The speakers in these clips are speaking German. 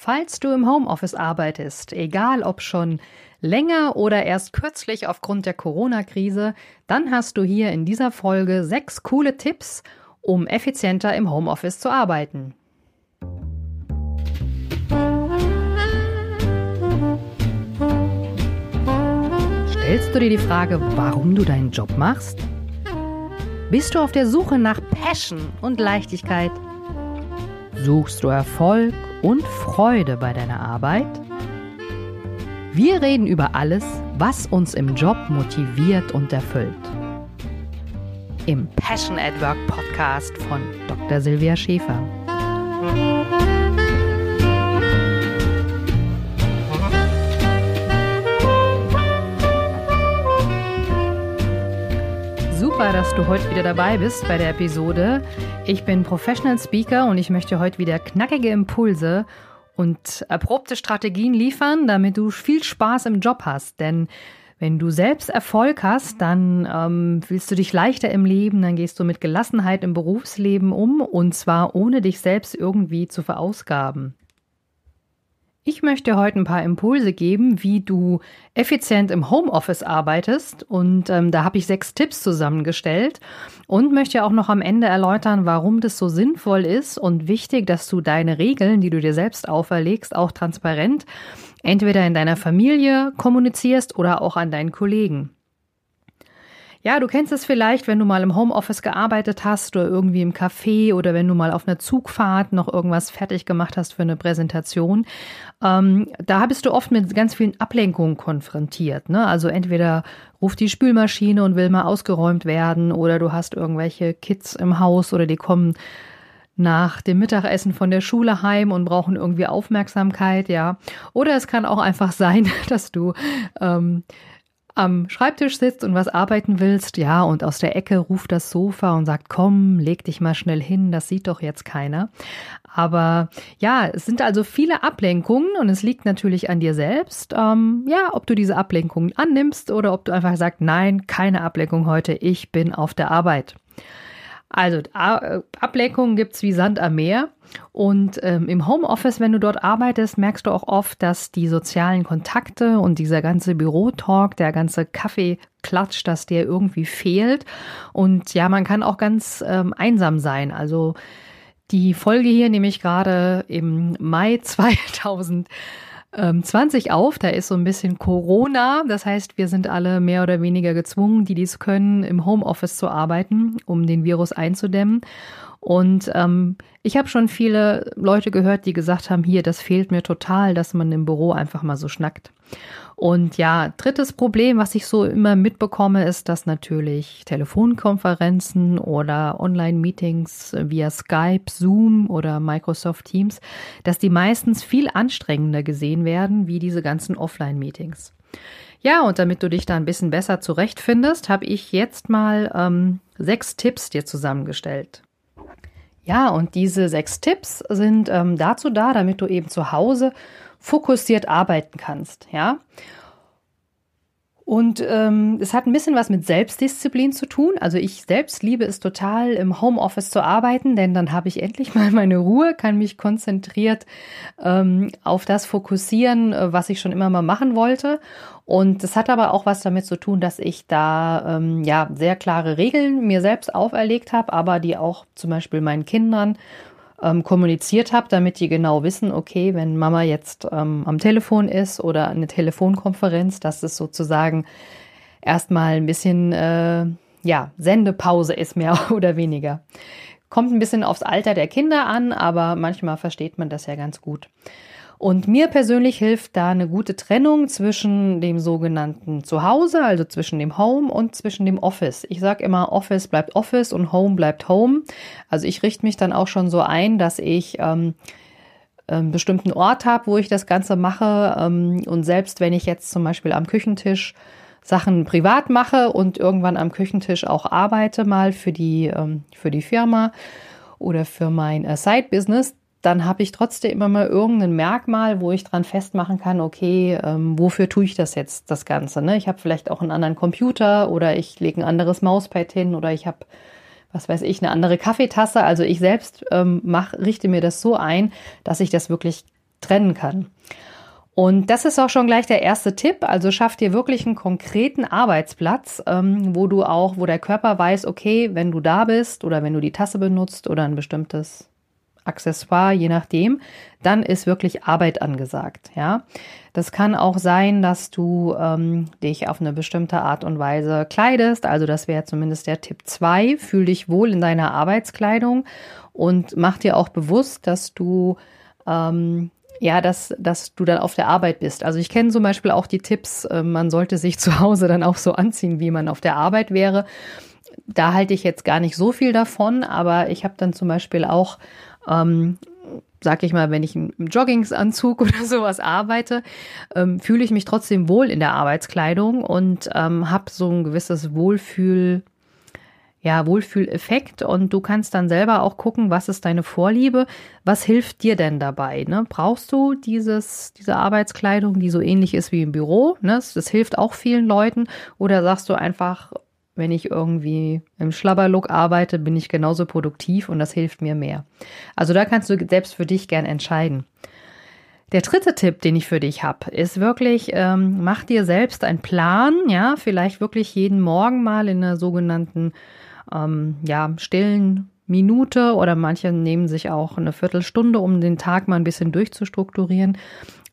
Falls du im Homeoffice arbeitest, egal ob schon länger oder erst kürzlich aufgrund der Corona-Krise, dann hast du hier in dieser Folge sechs coole Tipps, um effizienter im Homeoffice zu arbeiten. Stellst du dir die Frage, warum du deinen Job machst? Bist du auf der Suche nach Passion und Leichtigkeit? Suchst du Erfolg und Freude bei deiner Arbeit? Wir reden über alles, was uns im Job motiviert und erfüllt. Im Passion at Work Podcast von Dr. Silvia Schäfer. Super, dass du heute wieder dabei bist bei der Episode. Ich bin Professional Speaker und ich möchte heute wieder knackige Impulse und erprobte Strategien liefern, damit du viel Spaß im Job hast. Denn wenn du selbst Erfolg hast, dann ähm, fühlst du dich leichter im Leben, dann gehst du mit Gelassenheit im Berufsleben um und zwar ohne dich selbst irgendwie zu verausgaben. Ich möchte heute ein paar Impulse geben, wie du effizient im Homeoffice arbeitest. Und ähm, da habe ich sechs Tipps zusammengestellt und möchte auch noch am Ende erläutern, warum das so sinnvoll ist und wichtig, dass du deine Regeln, die du dir selbst auferlegst, auch transparent entweder in deiner Familie kommunizierst oder auch an deinen Kollegen. Ja, du kennst es vielleicht, wenn du mal im Homeoffice gearbeitet hast oder irgendwie im Café oder wenn du mal auf einer Zugfahrt noch irgendwas fertig gemacht hast für eine Präsentation. Ähm, da bist du oft mit ganz vielen Ablenkungen konfrontiert. Ne? Also entweder ruft die Spülmaschine und will mal ausgeräumt werden oder du hast irgendwelche Kids im Haus oder die kommen nach dem Mittagessen von der Schule heim und brauchen irgendwie Aufmerksamkeit, ja. Oder es kann auch einfach sein, dass du ähm, am Schreibtisch sitzt und was arbeiten willst, ja, und aus der Ecke ruft das Sofa und sagt, komm, leg dich mal schnell hin, das sieht doch jetzt keiner. Aber ja, es sind also viele Ablenkungen und es liegt natürlich an dir selbst, ähm, ja, ob du diese Ablenkungen annimmst oder ob du einfach sagst, nein, keine Ablenkung heute, ich bin auf der Arbeit. Also Ablenkungen gibt's wie Sand am Meer. Und ähm, im Homeoffice, wenn du dort arbeitest, merkst du auch oft, dass die sozialen Kontakte und dieser ganze Bürotalk, der ganze Kaffeeklatsch, dass der irgendwie fehlt. Und ja, man kann auch ganz ähm, einsam sein. Also die Folge hier nehme ich gerade im Mai 2000. 20 auf. Da ist so ein bisschen Corona. Das heißt, wir sind alle mehr oder weniger gezwungen, die dies können, im Homeoffice zu arbeiten, um den Virus einzudämmen. Und ähm, ich habe schon viele Leute gehört, die gesagt haben, hier, das fehlt mir total, dass man im Büro einfach mal so schnackt. Und ja, drittes Problem, was ich so immer mitbekomme, ist, dass natürlich Telefonkonferenzen oder Online-Meetings via Skype, Zoom oder Microsoft Teams, dass die meistens viel anstrengender gesehen werden wie diese ganzen Offline-Meetings. Ja, und damit du dich da ein bisschen besser zurechtfindest, habe ich jetzt mal ähm, sechs Tipps dir zusammengestellt. Ja, und diese sechs Tipps sind ähm, dazu da, damit du eben zu Hause fokussiert arbeiten kannst, ja. Und ähm, es hat ein bisschen was mit Selbstdisziplin zu tun. Also ich selbst liebe es total, im Homeoffice zu arbeiten, denn dann habe ich endlich mal meine Ruhe, kann mich konzentriert ähm, auf das fokussieren, äh, was ich schon immer mal machen wollte. Und es hat aber auch was damit zu tun, dass ich da ähm, ja sehr klare Regeln mir selbst auferlegt habe, aber die auch zum Beispiel meinen Kindern ähm, kommuniziert habe, damit die genau wissen, okay, wenn Mama jetzt ähm, am Telefon ist oder eine Telefonkonferenz, dass es sozusagen erstmal ein bisschen, äh, ja, Sendepause ist, mehr oder weniger. Kommt ein bisschen aufs Alter der Kinder an, aber manchmal versteht man das ja ganz gut. Und mir persönlich hilft da eine gute Trennung zwischen dem sogenannten Zuhause, also zwischen dem Home und zwischen dem Office. Ich sage immer, Office bleibt Office und Home bleibt Home. Also ich richte mich dann auch schon so ein, dass ich ähm, einen bestimmten Ort habe, wo ich das Ganze mache. Ähm, und selbst wenn ich jetzt zum Beispiel am Küchentisch Sachen privat mache und irgendwann am Küchentisch auch arbeite mal für die, ähm, für die Firma oder für mein äh, Side-Business, dann habe ich trotzdem immer mal irgendein Merkmal, wo ich dran festmachen kann, okay, ähm, wofür tue ich das jetzt, das Ganze? Ne? Ich habe vielleicht auch einen anderen Computer oder ich lege ein anderes Mauspad hin oder ich habe, was weiß ich, eine andere Kaffeetasse. Also ich selbst ähm, mach, richte mir das so ein, dass ich das wirklich trennen kann. Und das ist auch schon gleich der erste Tipp. Also schaff dir wirklich einen konkreten Arbeitsplatz, ähm, wo du auch, wo der Körper weiß, okay, wenn du da bist oder wenn du die Tasse benutzt oder ein bestimmtes Accessoire, je nachdem, dann ist wirklich Arbeit angesagt. Ja, das kann auch sein, dass du ähm, dich auf eine bestimmte Art und Weise kleidest. Also das wäre zumindest der Tipp 2. Fühl dich wohl in deiner Arbeitskleidung und mach dir auch bewusst, dass du ähm, ja, dass, dass du dann auf der Arbeit bist. Also ich kenne zum Beispiel auch die Tipps, äh, man sollte sich zu Hause dann auch so anziehen, wie man auf der Arbeit wäre. Da halte ich jetzt gar nicht so viel davon, aber ich habe dann zum Beispiel auch ähm, sag ich mal, wenn ich im Joggingsanzug oder sowas arbeite, ähm, fühle ich mich trotzdem wohl in der Arbeitskleidung und ähm, habe so ein gewisses Wohlfühl, ja, Wohlfühleffekt und du kannst dann selber auch gucken, was ist deine Vorliebe, was hilft dir denn dabei? Ne? Brauchst du dieses, diese Arbeitskleidung, die so ähnlich ist wie im Büro? Ne? Das, das hilft auch vielen Leuten oder sagst du einfach, wenn ich irgendwie im Schlabberlook arbeite, bin ich genauso produktiv und das hilft mir mehr. Also da kannst du selbst für dich gern entscheiden. Der dritte Tipp, den ich für dich habe, ist wirklich, ähm, mach dir selbst einen Plan, ja, vielleicht wirklich jeden Morgen mal in einer sogenannten, ähm, ja, stillen Minute oder manche nehmen sich auch eine Viertelstunde, um den Tag mal ein bisschen durchzustrukturieren.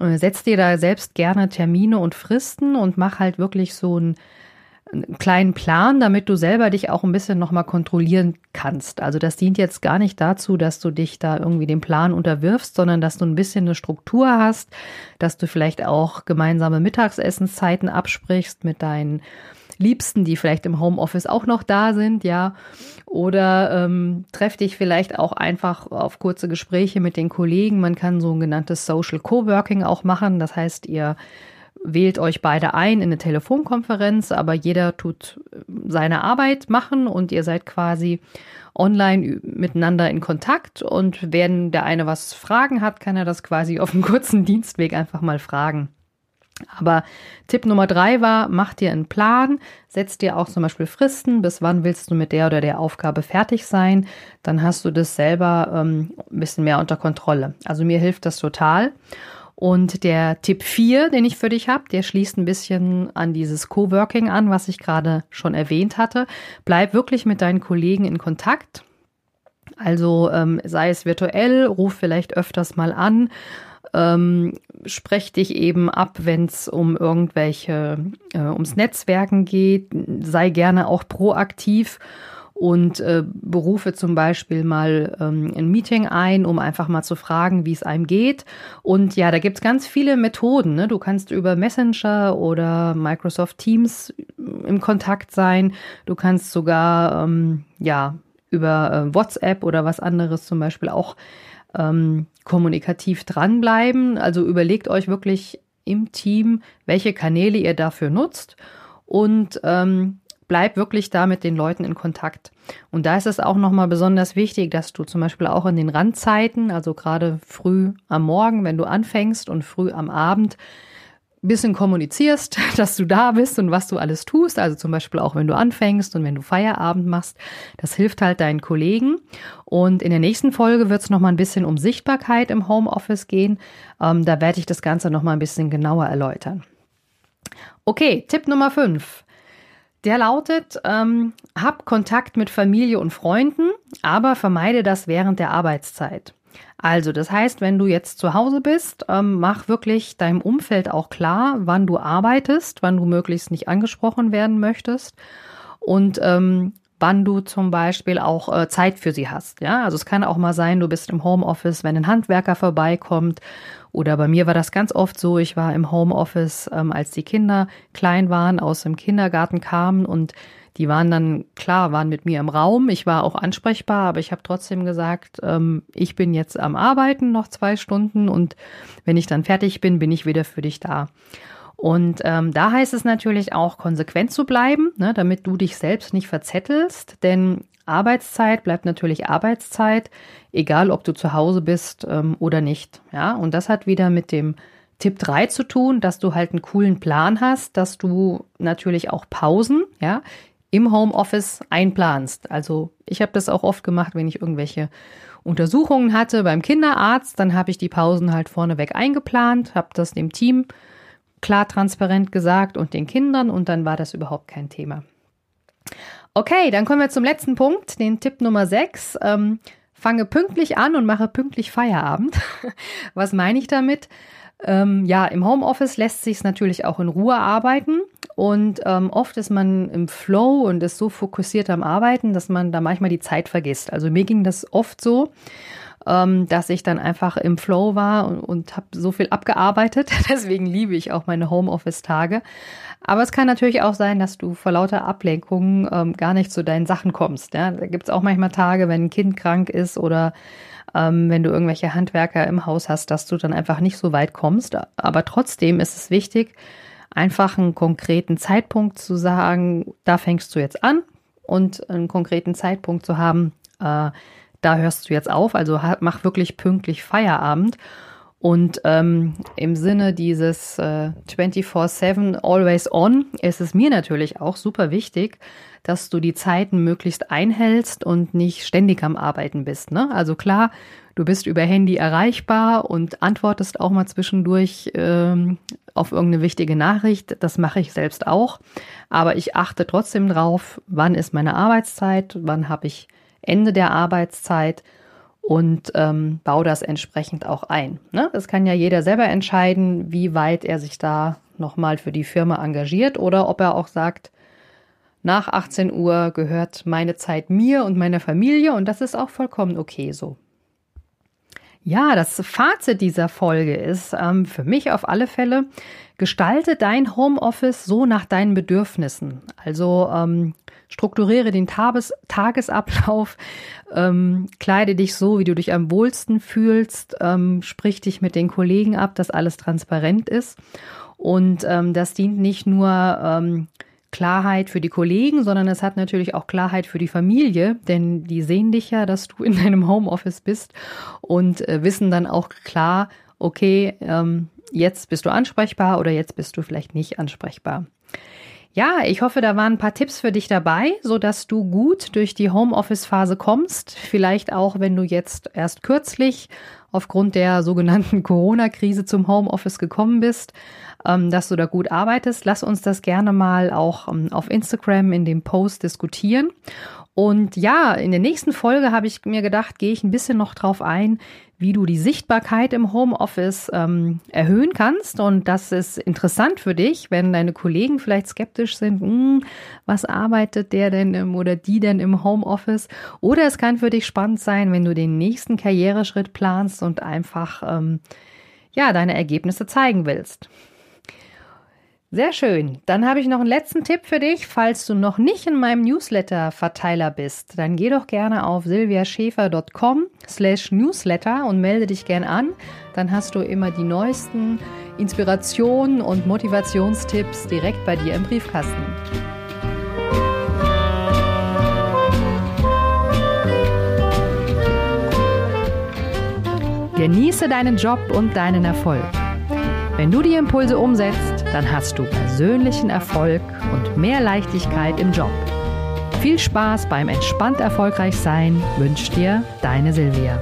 Äh, setz dir da selbst gerne Termine und Fristen und mach halt wirklich so ein einen kleinen Plan, damit du selber dich auch ein bisschen nochmal kontrollieren kannst. Also das dient jetzt gar nicht dazu, dass du dich da irgendwie dem Plan unterwirfst, sondern dass du ein bisschen eine Struktur hast, dass du vielleicht auch gemeinsame Mittagsessenszeiten absprichst mit deinen Liebsten, die vielleicht im Homeoffice auch noch da sind, ja. Oder ähm, treff dich vielleicht auch einfach auf kurze Gespräche mit den Kollegen. Man kann so ein genanntes Social Coworking auch machen. Das heißt, ihr wählt euch beide ein in eine Telefonkonferenz, aber jeder tut äh, seine Arbeit machen und ihr seid quasi online miteinander in Kontakt und wenn der eine was Fragen hat, kann er das quasi auf einem kurzen Dienstweg einfach mal fragen. Aber Tipp Nummer drei war, mach dir einen Plan, setz dir auch zum Beispiel Fristen, bis wann willst du mit der oder der Aufgabe fertig sein, dann hast du das selber ähm, ein bisschen mehr unter Kontrolle. Also mir hilft das total. Und der Tipp 4, den ich für dich habe, der schließt ein bisschen an dieses Coworking an, was ich gerade schon erwähnt hatte. Bleib wirklich mit deinen Kollegen in Kontakt. Also ähm, sei es virtuell, ruf vielleicht öfters mal an, ähm, sprech dich eben ab, wenn es um irgendwelche, äh, ums Netzwerken geht, sei gerne auch proaktiv und äh, berufe zum Beispiel mal ähm, ein Meeting ein, um einfach mal zu fragen, wie es einem geht. Und ja, da gibt's ganz viele Methoden. Ne? Du kannst über Messenger oder Microsoft Teams im Kontakt sein. Du kannst sogar ähm, ja über äh, WhatsApp oder was anderes zum Beispiel auch ähm, kommunikativ dranbleiben. Also überlegt euch wirklich im Team, welche Kanäle ihr dafür nutzt und ähm, bleib wirklich da mit den Leuten in Kontakt. Und da ist es auch nochmal besonders wichtig, dass du zum Beispiel auch in den Randzeiten, also gerade früh am Morgen, wenn du anfängst und früh am Abend, bisschen kommunizierst, dass du da bist und was du alles tust. Also zum Beispiel auch, wenn du anfängst und wenn du Feierabend machst. Das hilft halt deinen Kollegen. Und in der nächsten Folge wird es nochmal ein bisschen um Sichtbarkeit im Homeoffice gehen. Ähm, da werde ich das Ganze nochmal ein bisschen genauer erläutern. Okay, Tipp Nummer 5. Der lautet, ähm, hab Kontakt mit Familie und Freunden, aber vermeide das während der Arbeitszeit. Also, das heißt, wenn du jetzt zu Hause bist, ähm, mach wirklich deinem Umfeld auch klar, wann du arbeitest, wann du möglichst nicht angesprochen werden möchtest und ähm, wann du zum Beispiel auch äh, Zeit für sie hast. Ja, also es kann auch mal sein, du bist im Homeoffice, wenn ein Handwerker vorbeikommt oder bei mir war das ganz oft so, ich war im Homeoffice, ähm, als die Kinder klein waren, aus dem Kindergarten kamen und die waren dann, klar, waren mit mir im Raum. Ich war auch ansprechbar, aber ich habe trotzdem gesagt, ähm, ich bin jetzt am Arbeiten noch zwei Stunden und wenn ich dann fertig bin, bin ich wieder für dich da. Und ähm, da heißt es natürlich auch, konsequent zu bleiben, ne, damit du dich selbst nicht verzettelst, denn Arbeitszeit bleibt natürlich Arbeitszeit, egal ob du zu Hause bist ähm, oder nicht. Ja, und das hat wieder mit dem Tipp 3 zu tun, dass du halt einen coolen Plan hast, dass du natürlich auch Pausen, ja, im Homeoffice einplanst. Also ich habe das auch oft gemacht, wenn ich irgendwelche Untersuchungen hatte beim Kinderarzt, dann habe ich die Pausen halt vorneweg eingeplant, habe das dem Team klar transparent gesagt und den Kindern und dann war das überhaupt kein Thema. Okay, dann kommen wir zum letzten Punkt, den Tipp Nummer 6. Ähm, fange pünktlich an und mache pünktlich Feierabend. Was meine ich damit? Ähm, ja, im Homeoffice lässt sich es natürlich auch in Ruhe arbeiten und ähm, oft ist man im Flow und ist so fokussiert am Arbeiten, dass man da manchmal die Zeit vergisst. Also mir ging das oft so, ähm, dass ich dann einfach im Flow war und, und habe so viel abgearbeitet. Deswegen liebe ich auch meine Homeoffice-Tage. Aber es kann natürlich auch sein, dass du vor lauter Ablenkungen ähm, gar nicht zu deinen Sachen kommst. Ja? Da gibt es auch manchmal Tage, wenn ein Kind krank ist oder ähm, wenn du irgendwelche Handwerker im Haus hast, dass du dann einfach nicht so weit kommst. Aber trotzdem ist es wichtig, einfach einen konkreten Zeitpunkt zu sagen, da fängst du jetzt an und einen konkreten Zeitpunkt zu haben, äh, da hörst du jetzt auf. Also mach wirklich pünktlich Feierabend. Und ähm, im Sinne dieses äh, 24-7 Always On ist es mir natürlich auch super wichtig, dass du die Zeiten möglichst einhältst und nicht ständig am Arbeiten bist. Ne? Also klar, du bist über Handy erreichbar und antwortest auch mal zwischendurch ähm, auf irgendeine wichtige Nachricht. Das mache ich selbst auch. Aber ich achte trotzdem drauf, wann ist meine Arbeitszeit, wann habe ich Ende der Arbeitszeit und ähm, baue das entsprechend auch ein. Ne? Das kann ja jeder selber entscheiden, wie weit er sich da nochmal für die Firma engagiert oder ob er auch sagt, nach 18 Uhr gehört meine Zeit mir und meiner Familie und das ist auch vollkommen okay so. Ja, das Fazit dieser Folge ist ähm, für mich auf alle Fälle, gestalte dein Homeoffice so nach deinen Bedürfnissen. Also ähm, strukturiere den Tages Tagesablauf, ähm, kleide dich so, wie du dich am wohlsten fühlst, ähm, sprich dich mit den Kollegen ab, dass alles transparent ist. Und ähm, das dient nicht nur ähm, Klarheit für die Kollegen, sondern es hat natürlich auch Klarheit für die Familie, denn die sehen dich ja, dass du in deinem Homeoffice bist und äh, wissen dann auch klar, okay, ähm, jetzt bist du ansprechbar oder jetzt bist du vielleicht nicht ansprechbar. Ja, ich hoffe, da waren ein paar Tipps für dich dabei, so dass du gut durch die Homeoffice-Phase kommst. Vielleicht auch, wenn du jetzt erst kürzlich aufgrund der sogenannten Corona-Krise zum Homeoffice gekommen bist ähm, dass du da gut arbeitest. Lass uns das gerne mal auch ähm, auf Instagram in dem Post diskutieren. Und ja, in der nächsten Folge habe ich mir gedacht, gehe ich ein bisschen noch drauf ein, wie du die Sichtbarkeit im Homeoffice ähm, erhöhen kannst. Und das ist interessant für dich, wenn deine Kollegen vielleicht skeptisch sind, hm, was arbeitet der denn im, oder die denn im Homeoffice? Oder es kann für dich spannend sein, wenn du den nächsten Karriereschritt planst und einfach ähm, ja deine Ergebnisse zeigen willst. Sehr schön. Dann habe ich noch einen letzten Tipp für dich. Falls du noch nicht in meinem Newsletter-Verteiler bist, dann geh doch gerne auf silviaschäfer.com slash newsletter und melde dich gern an. Dann hast du immer die neuesten Inspirationen und Motivationstipps direkt bei dir im Briefkasten. Genieße deinen Job und deinen Erfolg. Wenn du die Impulse umsetzt, dann hast du persönlichen Erfolg und mehr Leichtigkeit im Job. Viel Spaß beim entspannt erfolgreich sein wünscht dir deine Silvia.